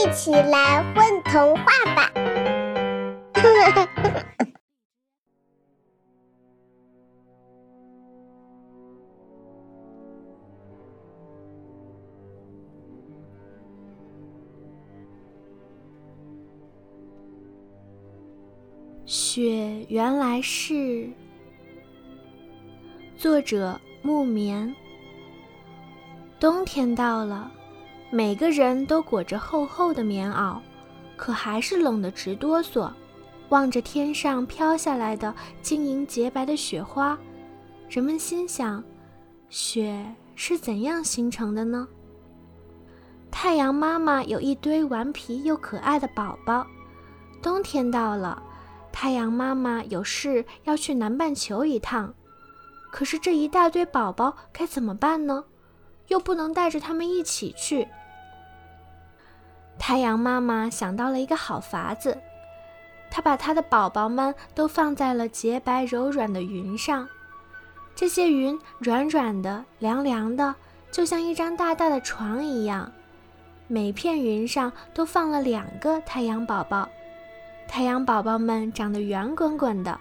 一起来混童话吧！雪原来是作者木棉。冬天到了，每个人都裹着厚厚的棉袄，可还是冷得直哆嗦。望着天上飘下来的晶莹洁白的雪花，人们心想：雪是怎样形成的呢？太阳妈妈有一堆顽皮又可爱的宝宝。冬天到了，太阳妈妈有事要去南半球一趟，可是这一大堆宝宝该怎么办呢？又不能带着他们一起去。太阳妈妈想到了一个好法子，她把她的宝宝们都放在了洁白柔软的云上。这些云软软的、凉凉的，就像一张大大的床一样。每片云上都放了两个太阳宝宝。太阳宝宝们长得圆滚滚的，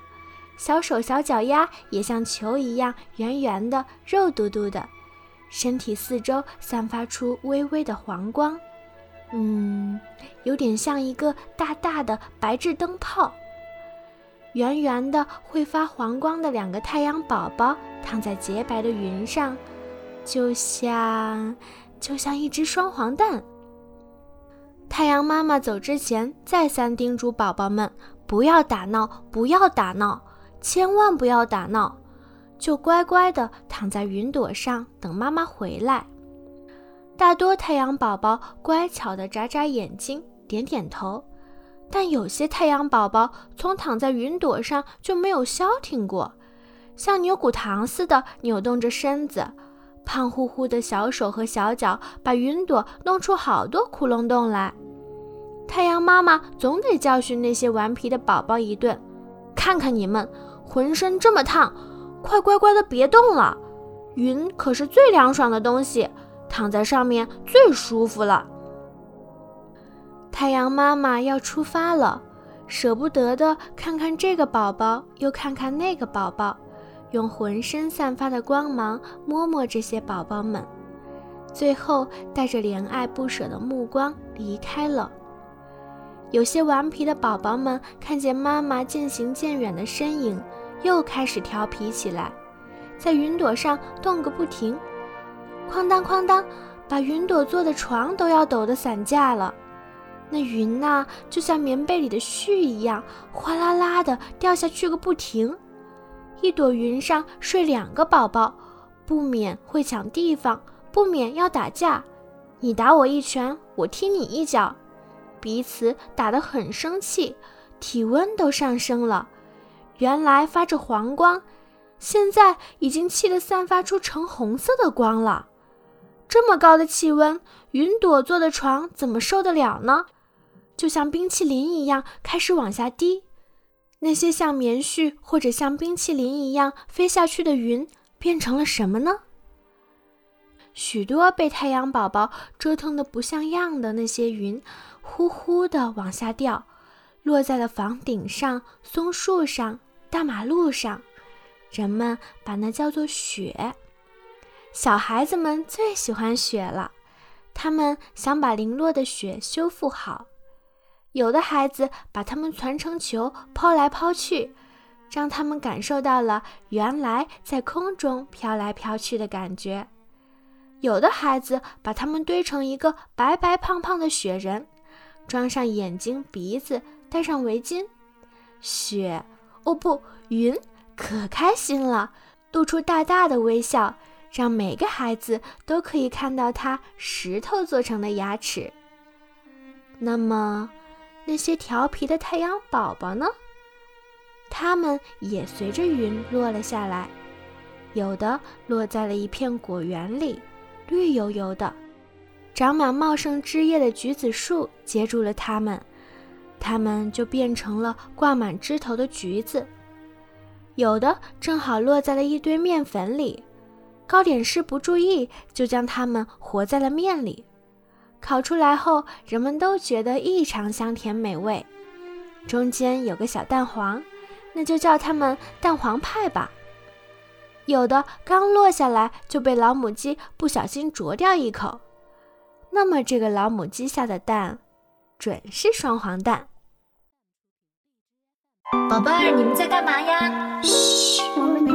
小手小脚丫也像球一样圆圆的、肉嘟嘟的。身体四周散发出微微的黄光，嗯，有点像一个大大的白炽灯泡。圆圆的会发黄光的两个太阳宝宝躺在洁白的云上，就像就像一只双黄蛋。太阳妈妈走之前再三叮嘱宝宝们不要打闹，不要打闹，千万不要打闹。就乖乖地躺在云朵上等妈妈回来。大多太阳宝宝乖巧地眨眨眼睛，点点头，但有些太阳宝宝从躺在云朵上就没有消停过，像牛骨糖似的扭动着身子，胖乎乎的小手和小脚把云朵弄出好多窟窿洞来。太阳妈妈总得教训那些顽皮的宝宝一顿，看看你们，浑身这么烫。快乖乖的别动了，云可是最凉爽的东西，躺在上面最舒服了。太阳妈妈要出发了，舍不得的看看这个宝宝，又看看那个宝宝，用浑身散发的光芒摸摸这些宝宝们，最后带着怜爱不舍的目光离开了。有些顽皮的宝宝们看见妈妈渐行渐远的身影。又开始调皮起来，在云朵上动个不停，哐当哐当，把云朵做的床都要抖得散架了。那云呐，就像棉被里的絮一样，哗啦啦的掉下去个不停。一朵云上睡两个宝宝，不免会抢地方，不免要打架。你打我一拳，我踢你一脚，彼此打得很生气，体温都上升了。原来发着黄光，现在已经气得散发出橙红色的光了。这么高的气温，云朵做的床怎么受得了呢？就像冰淇淋一样开始往下滴。那些像棉絮或者像冰淇淋一样飞下去的云变成了什么呢？许多被太阳宝宝折腾得不像样的那些云，呼呼地往下掉，落在了房顶上、松树上。大马路上，人们把那叫做雪。小孩子们最喜欢雪了，他们想把零落的雪修复好。有的孩子把它们攒成球，抛来抛去，让他们感受到了原来在空中飘来飘去的感觉。有的孩子把它们堆成一个白白胖胖的雪人，装上眼睛、鼻子，戴上围巾，雪。哦不，云可开心了，露出大大的微笑，让每个孩子都可以看到它石头做成的牙齿。那么，那些调皮的太阳宝宝呢？它们也随着云落了下来，有的落在了一片果园里，绿油油的，长满茂盛枝叶的橘子树接住了它们。它们就变成了挂满枝头的橘子，有的正好落在了一堆面粉里，糕点师不注意就将它们和在了面里。烤出来后，人们都觉得异常香甜美味。中间有个小蛋黄，那就叫它们蛋黄派吧。有的刚落下来就被老母鸡不小心啄掉一口，那么这个老母鸡下的蛋，准是双黄蛋。宝贝儿，你们在干嘛呀？嘘，我们